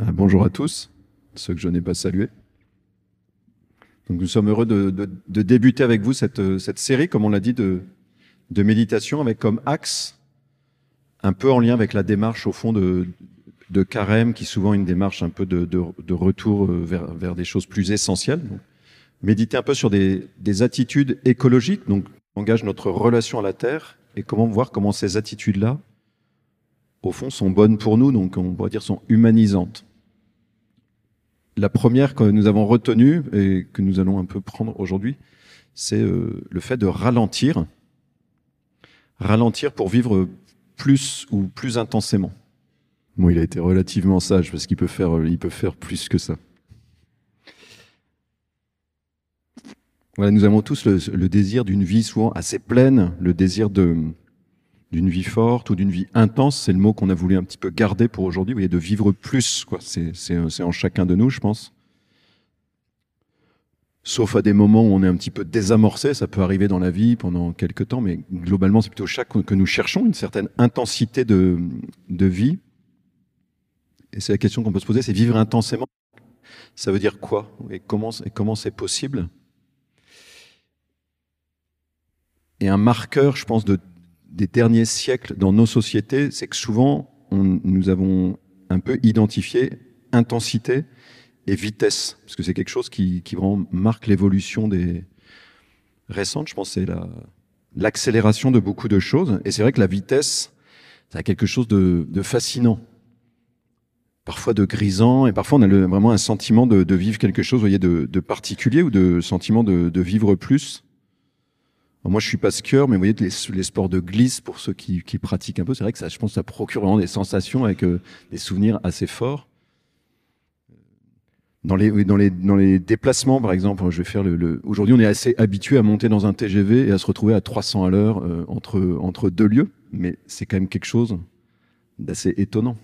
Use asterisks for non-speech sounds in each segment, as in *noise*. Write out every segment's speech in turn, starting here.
Euh, bonjour à tous, ceux que je n'ai pas salués. Donc nous sommes heureux de, débuter avec vous cette, cette série, comme on l'a dit, de, méditation avec comme axe, un peu en lien avec la démarche au fond de, carême, qui est souvent une démarche un peu de, retour euh, vers, des choses plus essentielles. méditer un peu sur des, des attitudes écologiques, donc engage notre relation à la Terre, et comment voir comment ces attitudes-là au fond, sont bonnes pour nous, donc on pourrait dire sont humanisantes. La première que nous avons retenue et que nous allons un peu prendre aujourd'hui, c'est euh, le fait de ralentir. Ralentir pour vivre plus ou plus intensément. Bon, il a été relativement sage parce qu'il peut faire, il peut faire plus que ça. Voilà, nous avons tous le désir d'une vie souvent assez pleine, le désir de, d'une vie forte ou d'une vie intense, c'est le mot qu'on a voulu un petit peu garder pour aujourd'hui, vous voyez, de vivre plus, quoi. C'est, en chacun de nous, je pense. Sauf à des moments où on est un petit peu désamorcé, ça peut arriver dans la vie pendant quelques temps, mais globalement, c'est plutôt chaque que nous cherchons une certaine intensité de, de vie. Et c'est la question qu'on peut se poser, c'est vivre intensément. Ça veut dire quoi? Et comment, et comment c'est possible? Et un marqueur, je pense, de des derniers siècles dans nos sociétés, c'est que souvent, nous avons un peu identifié intensité et vitesse, parce que c'est quelque chose qui, qui vraiment marque l'évolution des récentes. Je pense c'est la, l'accélération de beaucoup de choses. Et c'est vrai que la vitesse, ça a quelque chose de, de fascinant, parfois de grisant, et parfois on a vraiment un sentiment de, de, vivre quelque chose, vous voyez, de, de particulier ou de sentiment de vivre plus moi, je suis pas skieur, mais vous voyez, les, sports de glisse, pour ceux qui, pratiquent un peu, c'est vrai que ça, je pense, ça procure vraiment des sensations avec euh, des souvenirs assez forts. Dans les, déplacements, par exemple, je vais faire le, aujourd'hui, on est assez habitué à monter dans un TGV et à se retrouver à 300 à l'heure euh, entre, deux lieux, mais c'est quand même quelque chose d'assez étonnant.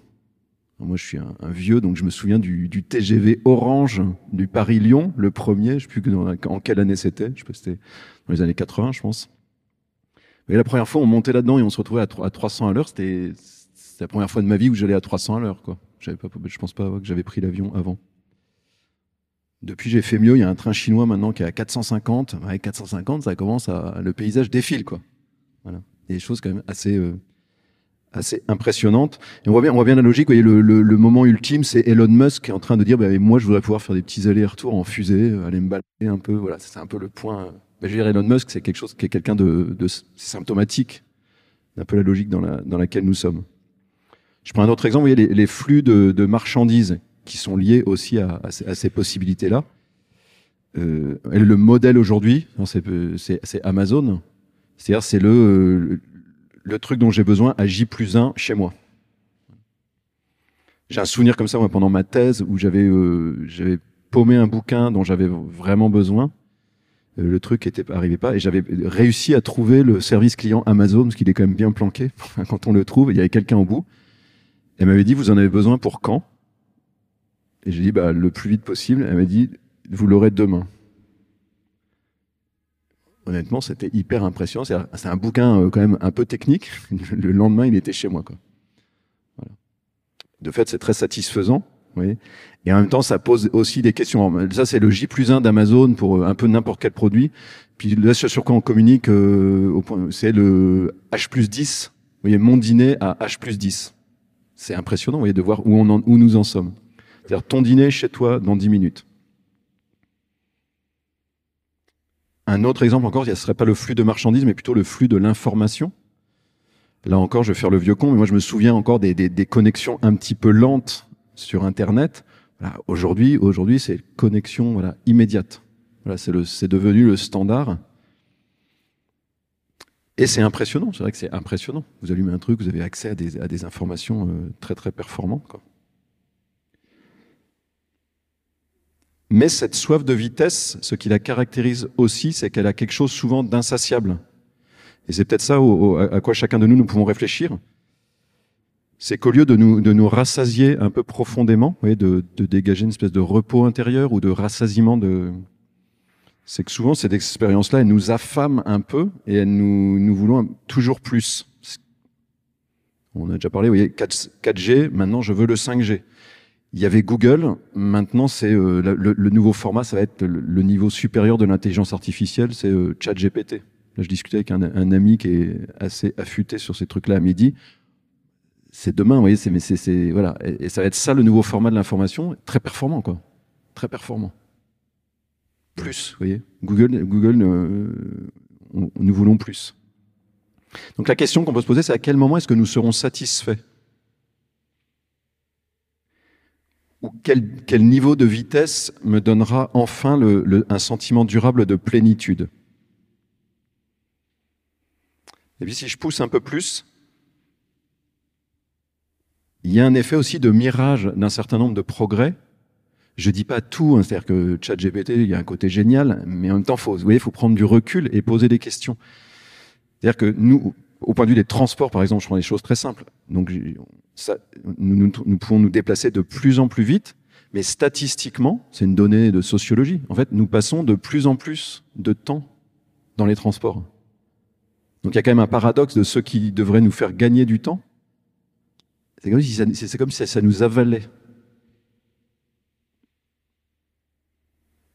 Moi, je suis un, vieux, donc je me souviens du, TGV Orange du Paris-Lyon, le premier. Je ne sais plus en quelle année c'était. Je sais pas, c'était dans les années 80, je pense. Mais la première fois, on montait là-dedans et on se retrouvait à, à 300 à l'heure. C'était la première fois de ma vie où j'allais à 300 à l'heure. Quoi. J'avais pas, je pense pas que j'avais pris l'avion avant. Depuis, j'ai fait mieux. Il y a un train chinois maintenant qui est à 450. Avec 450, ça commence à le paysage défile, quoi. Voilà, des choses quand même assez euh, assez impressionnante. Et on voit bien, on voit bien la logique. Vous voyez, le, le, le moment ultime, c'est Elon Musk qui est en train de dire, bah, moi, je voudrais pouvoir faire des petits allers-retours en fusée, euh, aller me balader un peu. Voilà, c'est un peu le point. Bah, je veux dire, Elon Musk, c'est quelque chose qui est quelqu'un de, symptomatique, un peu la logique dans, la, dans laquelle nous sommes. Je prends un autre exemple. Vous voyez, les, flux de, de, marchandises qui sont liés aussi à, à ces, possibilités-là. Euh, le modèle aujourd'hui, c'est Amazon. C'est-à-dire, c'est le, le truc dont j'ai besoin à J plus 1 chez moi. J'ai un souvenir comme ça moi, pendant ma thèse où j'avais euh, paumé un bouquin dont j'avais vraiment besoin. Euh, le truc était arrivé pas et j'avais réussi à trouver le service client Amazon parce qu'il est quand même bien planqué. *laughs* quand on le trouve, il y avait quelqu'un au bout. Elle m'avait dit vous en avez besoin pour quand? Et j'ai dit bah le plus vite possible. Elle m'a dit vous l'aurez demain honnêtement, c'était hyper impressionnant. C'est un bouquin euh, quand même un peu technique. *laughs* Le lendemain, il était chez moi. Quoi. Voilà. De fait, c'est très satisfaisant. Oui. Et en même temps, ça pose aussi des questions. Ça, c'est le J plus 1 d'Amazon pour euh, un peu n'importe quel produit. Puis là, sur quoi on communique, euh, c'est le H plus 10. Vous voyez, mon dîner à H plus 10. C'est impressionnant, vous voyez, de voir où, on en, où nous en sommes. C'est-à-dire ton dîner chez toi dans 10 minutes. Un autre exemple encore, ce ne serait pas le flux de marchandises, mais plutôt le flux de l'information. Là encore, je vais faire le vieux con, mais moi je me souviens encore des, des, des connexions un petit peu lentes sur Internet. Aujourd'hui, aujourd'hui, c'est connexion immédiate. C'est, devenu le standard. Et c'est impressionnant, c'est vrai que c'est impressionnant. Vous allumez un truc, vous avez accès à des, informations euh, très très performantes. Mais cette soif de vitesse, ce qui la caractérise aussi, c'est qu'elle a quelque chose souvent d'insatiable. Et c'est peut-être ça à quoi chacun de nous nous pouvons réfléchir. C'est qu'au lieu de nous, de nous rassasier un peu profondément, voyez, de, de, dégager une espèce de repos intérieur ou de rassasiement de... C'est que souvent, cette expérience-là, elle nous affame un peu et elle nous, nous voulons toujours plus. On a déjà parlé, vous voyez, 4, 4G, maintenant je veux le 5G. Il y avait Google. Maintenant, c'est euh, le, le, nouveau format, ça va être le, niveau supérieur de l'intelligence artificielle, c'est euh, ChatGPT. Là, je discutais avec un, un, ami qui est assez affûté sur ces trucs-là à midi. C'est demain, vous voyez, c'est, mais c'est, voilà, et, ça va être ça le nouveau format de l'information, très performant, quoi, très performant. Plus, vous voyez, Google, Google, euh, nous voulons plus. Donc la question qu'on peut se poser, c'est à quel moment est-ce que nous serons satisfaits? Ou quel, quel, niveau de vitesse me donnera enfin le, le, un sentiment durable de plénitude? Et puis si je pousse un peu plus, il y a un effet aussi de mirage d'un certain nombre de progrès. Je dis pas tout, hein, c'est-à-dire que ChatGPT, il y a un côté génial, mais en même temps, faut, vous voyez, faut prendre du recul et poser des questions. C'est-à-dire que nous, au point de vue des transports, par exemple, je prends des choses très simples. Donc, ça, nous, nous, pouvons nous déplacer de plus en plus vite, mais statistiquement, c'est une donnée de sociologie. En fait, nous passons de plus en plus de temps dans les transports. Donc, il y a quand même un paradoxe de ceux qui devraient nous faire gagner du temps. C'est comme si ça, nous avalait.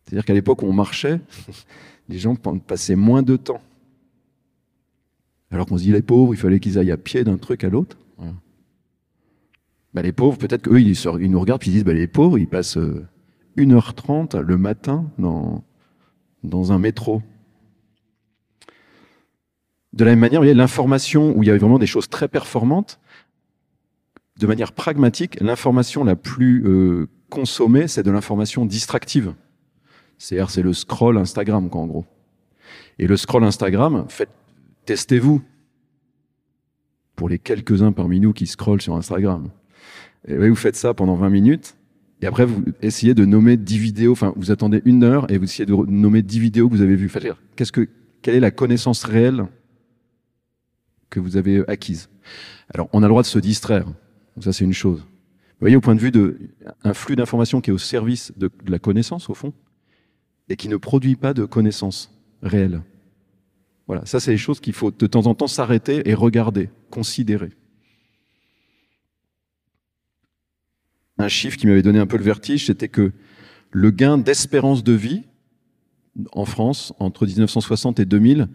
C'est-à-dire qu'à l'époque où on marchait, *laughs* les gens passaient moins de temps. Alors qu'on se dit les pauvres, il fallait qu'ils aillent à pied d'un truc à l'autre. Bah, les pauvres, peut-être qu'eux, ils, nous regardent et ils disent, bah, les pauvres, ils passent 1h30 euh, le matin dans, dans un métro. De la même manière, y a l'information où il y a vraiment des choses très performantes. De manière pragmatique, l'information la plus euh, consommée, c'est de l'information distractive. C'est-à-dire, c'est le scroll Instagram, quoi, en gros. Et le scroll Instagram, faites Testez-vous. Pour les quelques-uns parmi nous qui scrollent sur Instagram. Vous faites ça pendant 20 minutes. Et après, vous essayez de nommer 10 vidéos. Enfin, vous attendez une heure et vous essayez de nommer 10 vidéos que vous avez vues. Qu'est-ce que, quelle est la connaissance réelle que vous avez acquise? Alors, on a le droit de se distraire. Ça, c'est une chose. Vous voyez, au point de vue d'un flux d'informations qui est au service de, de la connaissance, au fond, et qui ne produit pas de connaissances réelles. Voilà, ça c'est les choses qu'il faut de temps en temps s'arrêter et regarder, considérer. Un chiffre qui m'avait donné un peu le vertige, c'était que le gain d'espérance de vie en France entre 1960 et 2000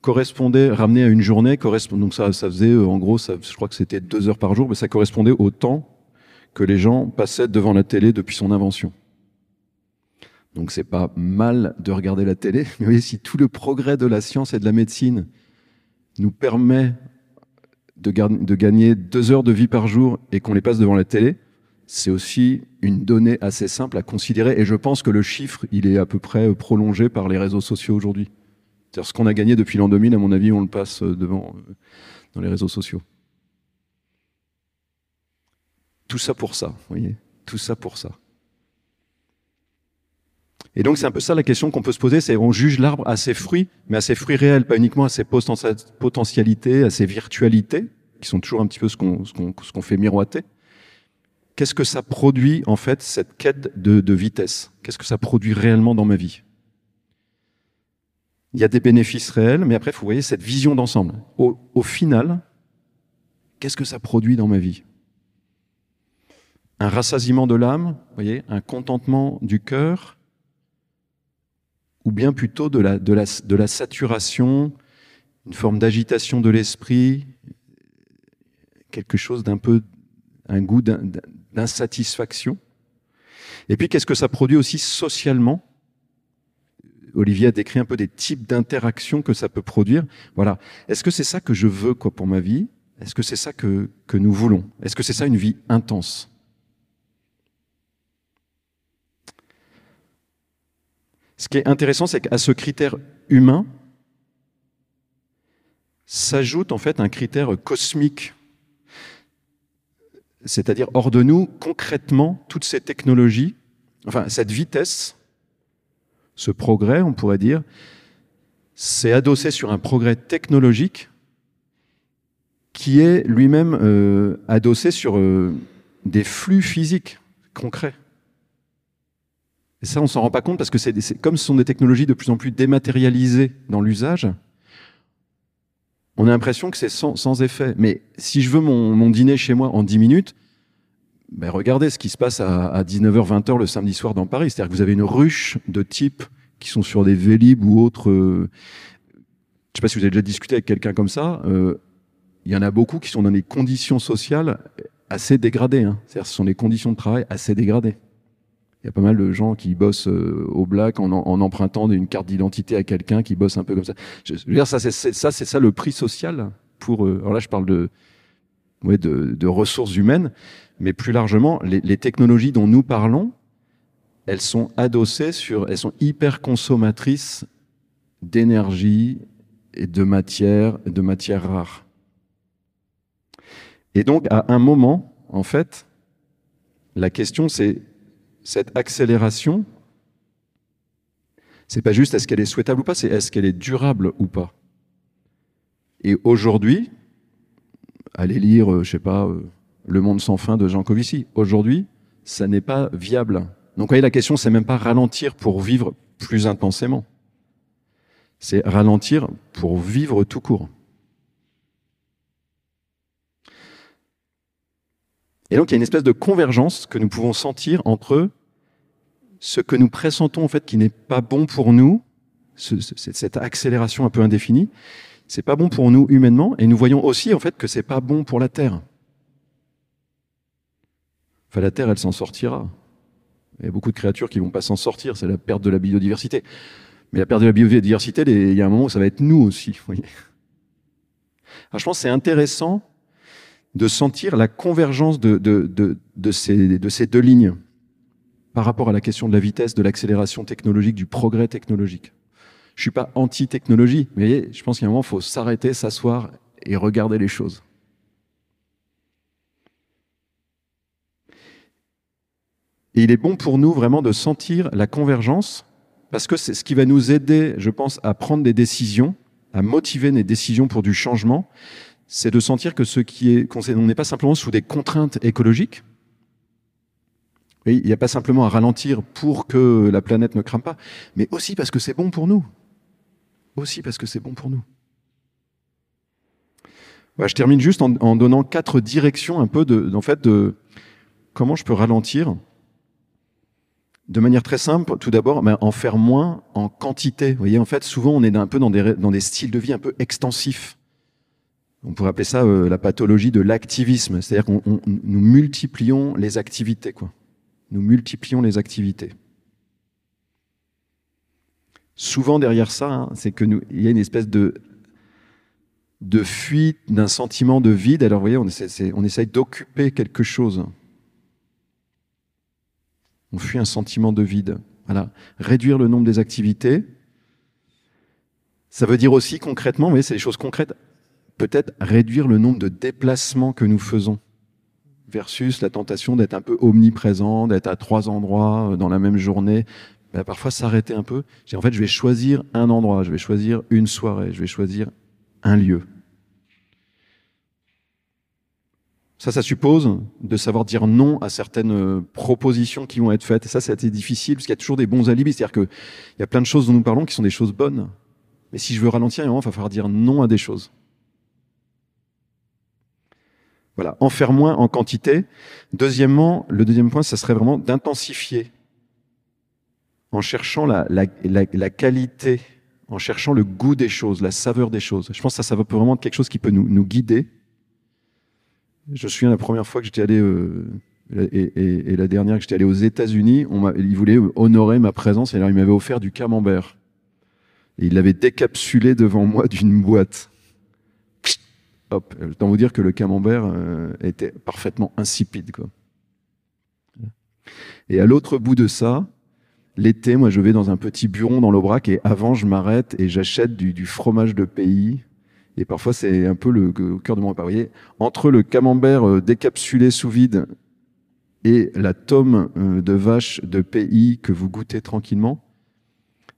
correspondait, ramené à une journée, correspond, donc ça, ça faisait, en gros, ça, je crois que c'était deux heures par jour, mais ça correspondait au temps que les gens passaient devant la télé depuis son invention. Donc c'est pas mal de regarder la télé. *laughs* Mais voyez, si tout le progrès de la science et de la médecine nous permet de, de gagner deux heures de vie par jour et qu'on les passe devant la télé, c'est aussi une donnée assez simple à considérer. Et je pense que le chiffre, il est à peu près prolongé par les réseaux sociaux aujourd'hui. C'est-à-dire ce qu'on a gagné depuis l'an 2000, à mon avis, on le passe devant euh, dans les réseaux sociaux. Tout ça pour ça, vous voyez, tout ça pour ça. Et donc c'est un peu ça la question qu'on peut se poser, c'est on juge l'arbre à ses fruits, mais à ses fruits réels, pas uniquement à ses potentialités, à ses virtualités, qui sont toujours un petit peu ce qu'on ce qu'on fait miroiter. Qu'est-ce que ça produit en fait cette quête de, de vitesse? Qu'est-ce que ça produit réellement dans ma vie? Il y a des bénéfices réels, mais après, vous voyez cette vision d'ensemble. Au, au final, qu'est-ce que ça produit dans ma vie? Un rassasiement de l'âme, voyez, un contentement du cœur, ou bien plutôt de la, de la, de la saturation, une forme d'agitation de l'esprit, quelque chose d'un peu, un goût d'insatisfaction? Et puis, qu'est-ce que ça produit aussi socialement? Olivier a décrit un peu des types d'interactions que ça peut produire. Voilà. Est-ce que c'est ça que je veux pour ma vie? Est-ce que c'est ça que, que nous voulons? Est-ce que c'est ça une vie intense? Ce qui est intéressant, c'est qu'à ce critère humain s'ajoute en fait un critère cosmique, c'est-à-dire hors de nous, concrètement, toutes ces technologies, enfin cette vitesse, ce progrès, on pourrait dire, c'est adossé sur un progrès technologique qui est lui-même euh, adossé sur euh, des flux physiques concrets. Et ça, on s'en rend pas compte parce que c'est comme ce sont des technologies de plus en plus dématérialisées dans l'usage, on a l'impression que c'est sans, effet. Mais si je veux mon, mon, dîner chez moi en 10 minutes, ben, regardez ce qui se passe à, 19h, 20h le samedi soir dans Paris. C'est-à-dire que vous avez une ruche de types qui sont sur des Vélib ou autres. Euh, je ne sais pas si vous avez déjà discuté avec quelqu'un comme ça. Euh, il y en a beaucoup qui sont dans des conditions sociales assez dégradées. Hein. C'est-à-dire ce sont des conditions de travail assez dégradées. Il y a pas mal de gens qui bossent euh, au black en, en empruntant une carte d'identité à quelqu'un qui bosse un peu comme ça. Je, veux dire, ça, c'est ça, c'est ça le prix social pour. alors là, je parle de, ouais, de, de ressources humaines. Mais plus largement, les, technologies dont nous parlons, elles sont adossées sur, elles sont hyper consommatrices d'énergie et de matière, de matières rares. Et donc, à un moment, en fait, la question, c'est cette accélération. C'est pas juste est-ce qu'elle est souhaitable ou pas, c'est est-ce qu'elle est durable ou pas. Et aujourd'hui, allez lire, euh, je sais pas, euh, le monde sans fin de Jean Covici. Aujourd'hui, ça n'est pas viable. Donc, voyez, la question, c'est même pas ralentir pour vivre plus intensément. C'est ralentir pour vivre tout court. Et donc, il y a une espèce de convergence que nous pouvons sentir entre ce que nous pressentons, en fait, qui n'est pas bon pour nous, cette accélération un peu indéfinie, c'est pas bon pour nous humainement, et nous voyons aussi, en fait, que c'est pas bon pour la Terre. Enfin, la Terre, elle s'en sortira. Il y a beaucoup de créatures qui vont pas s'en sortir, c'est la perte de la biodiversité. Mais la perte de la biodiversité, il y a un moment où ça va être nous aussi. Voyez. Alors, je pense que c'est intéressant de sentir la convergence de, de, de, de, ces, de ces deux lignes par rapport à la question de la vitesse, de l'accélération technologique, du progrès technologique. Je suis pas anti-technologie, mais je pense qu'à un moment, il faut s'arrêter, s'asseoir et regarder les choses. Et il est bon pour nous vraiment de sentir la convergence, parce que c'est ce qui va nous aider, je pense, à prendre des décisions, à motiver des décisions pour du changement, c'est de sentir que ce qui est, qu'on n'est pas simplement sous des contraintes écologiques. il n'y a pas simplement à ralentir pour que la planète ne crame pas, mais aussi parce que c'est bon pour nous. Aussi parce que c'est bon pour nous. je termine juste en, donnant quatre directions un peu de, en fait, de comment je peux ralentir de manière très simple, tout d'abord, ben, en faire moins en quantité. Vous voyez, en fait, souvent, on est un peu dans des, dans des styles de vie un peu extensifs. On pourrait appeler ça euh, la pathologie de l'activisme, c'est-à-dire qu'on nous multiplions les activités, quoi. Nous multiplions les activités. Souvent derrière ça, hein, c'est que nous, il y a une espèce de de fuite, d'un sentiment de vide. Alors, vous voyez, on on essaye d'occuper quelque chose. On fuit un sentiment de vide. Voilà. Réduire le nombre des activités, ça veut dire aussi concrètement, mais c'est des choses concrètes, peut-être réduire le nombre de déplacements que nous faisons versus la tentation d'être un peu omniprésent, d'être à trois endroits euh, dans la même journée. Ben, parfois s'arrêter un peu. En fait, je vais choisir un endroit, je vais choisir une soirée, je vais choisir un lieu. Ça, ça suppose de savoir dire non à certaines euh, propositions qui vont être faites. Et ça, assez difficile parce qu'il y a toujours des bons alibis. C'est-à-dire qu'il y a plein de choses dont nous parlons qui sont des choses bonnes. Mais si je veux ralentir, il va falloir dire non à des choses. Voilà, en faire moins en quantité. Deuxièmement, le deuxième point, ça serait vraiment d'intensifier en cherchant la, la, la, qualité, en cherchant le goût des choses, la saveur des choses. Je pense que ça, ça va vraiment être quelque chose qui peut nous, nous guider je me souviens la première fois que j'étais allé, euh, et, la dernière que j'étais allé aux États-Unis, il voulait honorer ma présence et alors il m'avait offert du camembert. Et il l'avait décapsulé devant moi d'une boîte. Hop, autant vous dire que le camembert euh, était parfaitement insipide. Quoi. Et à l'autre bout de ça, l'été, moi je vais dans un petit bureau dans l'Aubrac et avant je m'arrête et j'achète du, du fromage de pays et parfois, c'est un peu le, cœur de mon repas. Vous voyez, entre le camembert euh, décapsulé sous vide et la tome euh, de vache de pays que vous goûtez tranquillement,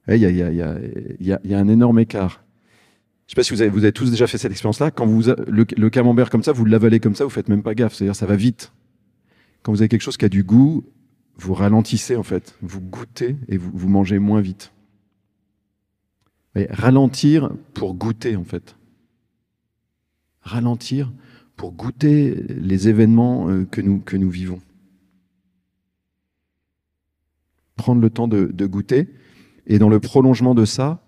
il y, a, y, a, y, a, y a, un énorme écart. Je sais pas si vous avez, vous avez tous déjà fait cette expérience-là. Quand vous le, le, camembert comme ça, vous l'avalez comme ça, vous faites même pas gaffe. C'est-à-dire, ça va vite. Quand vous avez quelque chose qui a du goût, vous ralentissez en fait, vous goûtez et vous, mangez moins vite. Et ralentir pour goûter en fait. Ralentir pour goûter les événements euh, que nous, que nous vivons. Prendre le temps de, de goûter et dans le prolongement de ça,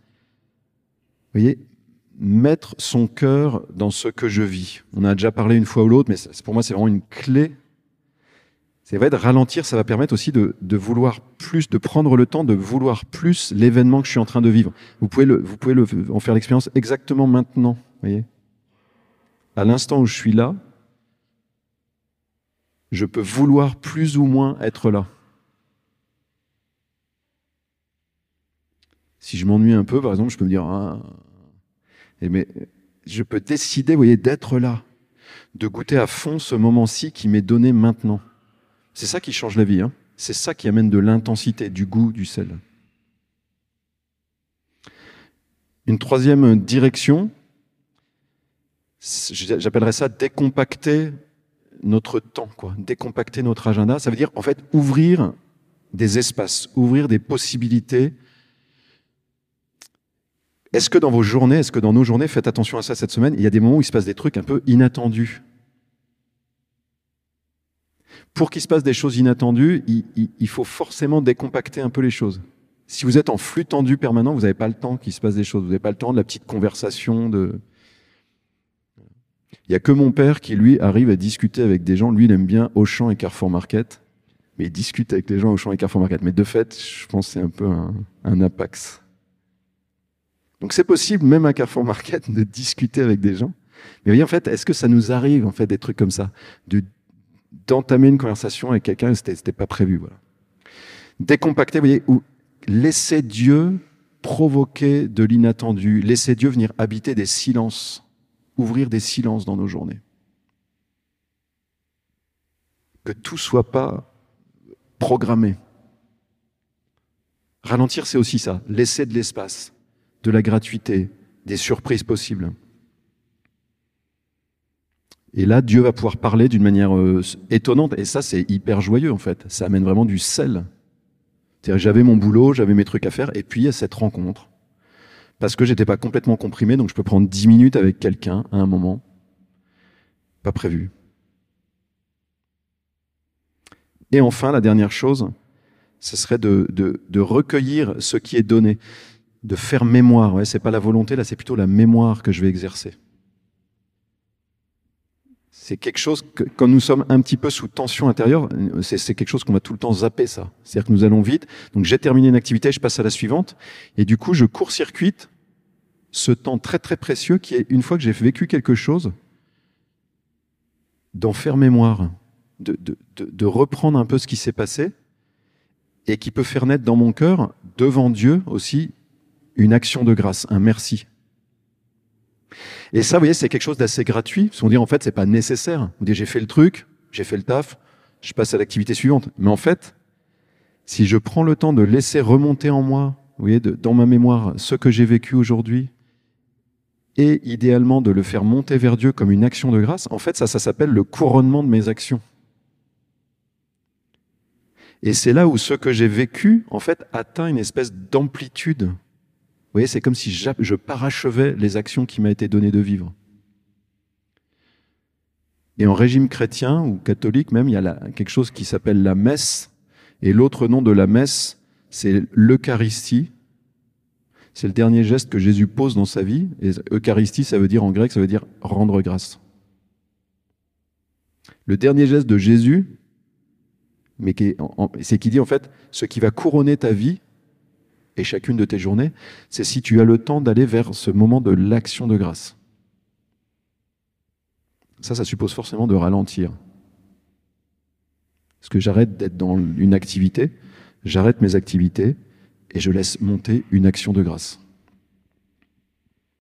vous voyez, mettre son cœur dans ce que je vis. On a déjà parlé une fois ou l'autre, mais pour moi c'est vraiment une clé c'est vrai de ralentir, ça va permettre aussi de, de, vouloir plus, de prendre le temps de vouloir plus l'événement que je suis en train de vivre. Vous pouvez, le, vous pouvez le, en faire l'expérience exactement maintenant, voyez. À l'instant où je suis là, je peux vouloir plus ou moins être là. Si je m'ennuie un peu, par exemple, je peux me dire, ah, mais je peux décider, voyez, d'être là, de goûter à fond ce moment-ci qui m'est donné maintenant. C'est ça qui change la vie. Hein. C'est ça qui amène de l'intensité, du goût, du sel. Une troisième direction, j'appellerais ça décompacter notre temps, quoi. Décompacter notre agenda. Ça veut dire, en fait, ouvrir des espaces, ouvrir des possibilités est-ce que dans vos journées, est-ce que dans nos journées, faites attention à ça cette semaine, il y a des moments où il se passe des trucs un peu inattendus? Pour qu'il se passe des choses inattendues, il, faut forcément décompacter un peu les choses. Si vous êtes en flux tendu permanent, vous n'avez pas le temps qu'il se passe des choses. Vous n'avez pas le temps de la petite conversation. De... Il n'y a que mon père qui, lui, arrive à discuter avec des gens. Lui, il aime bien Auchan et Carrefour Market. Mais il discute avec les gens Auchan et Carrefour Market. Mais de fait, je pense que c'est un peu un, un apax. Donc c'est possible, même à Carrefour Market, *laughs* de discuter avec des gens. Mais voyez, en fait, est-ce que ça nous arrive, en fait, des trucs comme ça, de d'entamer une conversation avec quelqu'un c'était, c'était pas prévu, voilà. Décompacter, vous voyez, ou laisser Dieu provoquer de l'inattendu, laisser Dieu venir habiter des silences, ouvrir des silences dans nos journées. Que tout soit pas programmé. Ralentir, c'est aussi ça, laisser de l'espace de la gratuité, des surprises possibles. Et là, Dieu va pouvoir parler d'une manière euh, étonnante. Et ça, c'est hyper joyeux, en fait. Ça amène vraiment du sel. J'avais mon boulot, j'avais mes trucs à faire, et puis il y a cette rencontre. Parce que j'étais pas complètement comprimé, donc je peux prendre dix minutes avec quelqu'un à un moment. Pas prévu. Et enfin, la dernière chose, ce serait de, de, de recueillir ce qui est donné de faire mémoire. Ouais, c'est pas la volonté, là, c'est plutôt la mémoire que je vais exercer. C'est quelque chose que, quand nous sommes un petit peu sous tension intérieure, c'est quelque chose qu'on va tout le temps zapper, ça. C'est-à-dire que nous allons vite. Donc, j'ai terminé une activité, je passe à la suivante. Et du coup, je court-circuite ce temps très, très précieux qui est, une fois que j'ai vécu quelque chose, d'en faire mémoire, de, de, de, de reprendre un peu ce qui s'est passé et qui peut faire naître dans mon cœur, devant Dieu aussi, une action de grâce, un merci. Et ça, vous voyez, c'est quelque chose d'assez gratuit. Parce qu'on dit, en fait, c'est pas nécessaire. Vous dites, j'ai fait le truc, j'ai fait le taf, je passe à l'activité suivante. Mais en fait, si je prends le temps de laisser remonter en moi, vous voyez, dans ma mémoire, ce que j'ai vécu aujourd'hui, et idéalement de le faire monter vers Dieu comme une action de grâce, en fait, ça, ça s'appelle le couronnement de mes actions. Et c'est là où ce que j'ai vécu, en fait, atteint une espèce d'amplitude vous voyez, c'est comme si je parachevais les actions qui m'a été données de vivre. Et en régime chrétien ou catholique même, il y a quelque chose qui s'appelle la messe. Et l'autre nom de la messe, c'est l'Eucharistie. C'est le dernier geste que Jésus pose dans sa vie. Et Eucharistie, ça veut dire en grec, ça veut dire rendre grâce. Le dernier geste de Jésus, mais c'est qui dit en fait, ce qui va couronner ta vie, et chacune de tes journées, c'est si tu as le temps d'aller vers ce moment de l'action de grâce. Ça, ça suppose forcément de ralentir. Parce que j'arrête d'être dans une activité, j'arrête mes activités et je laisse monter une action de grâce.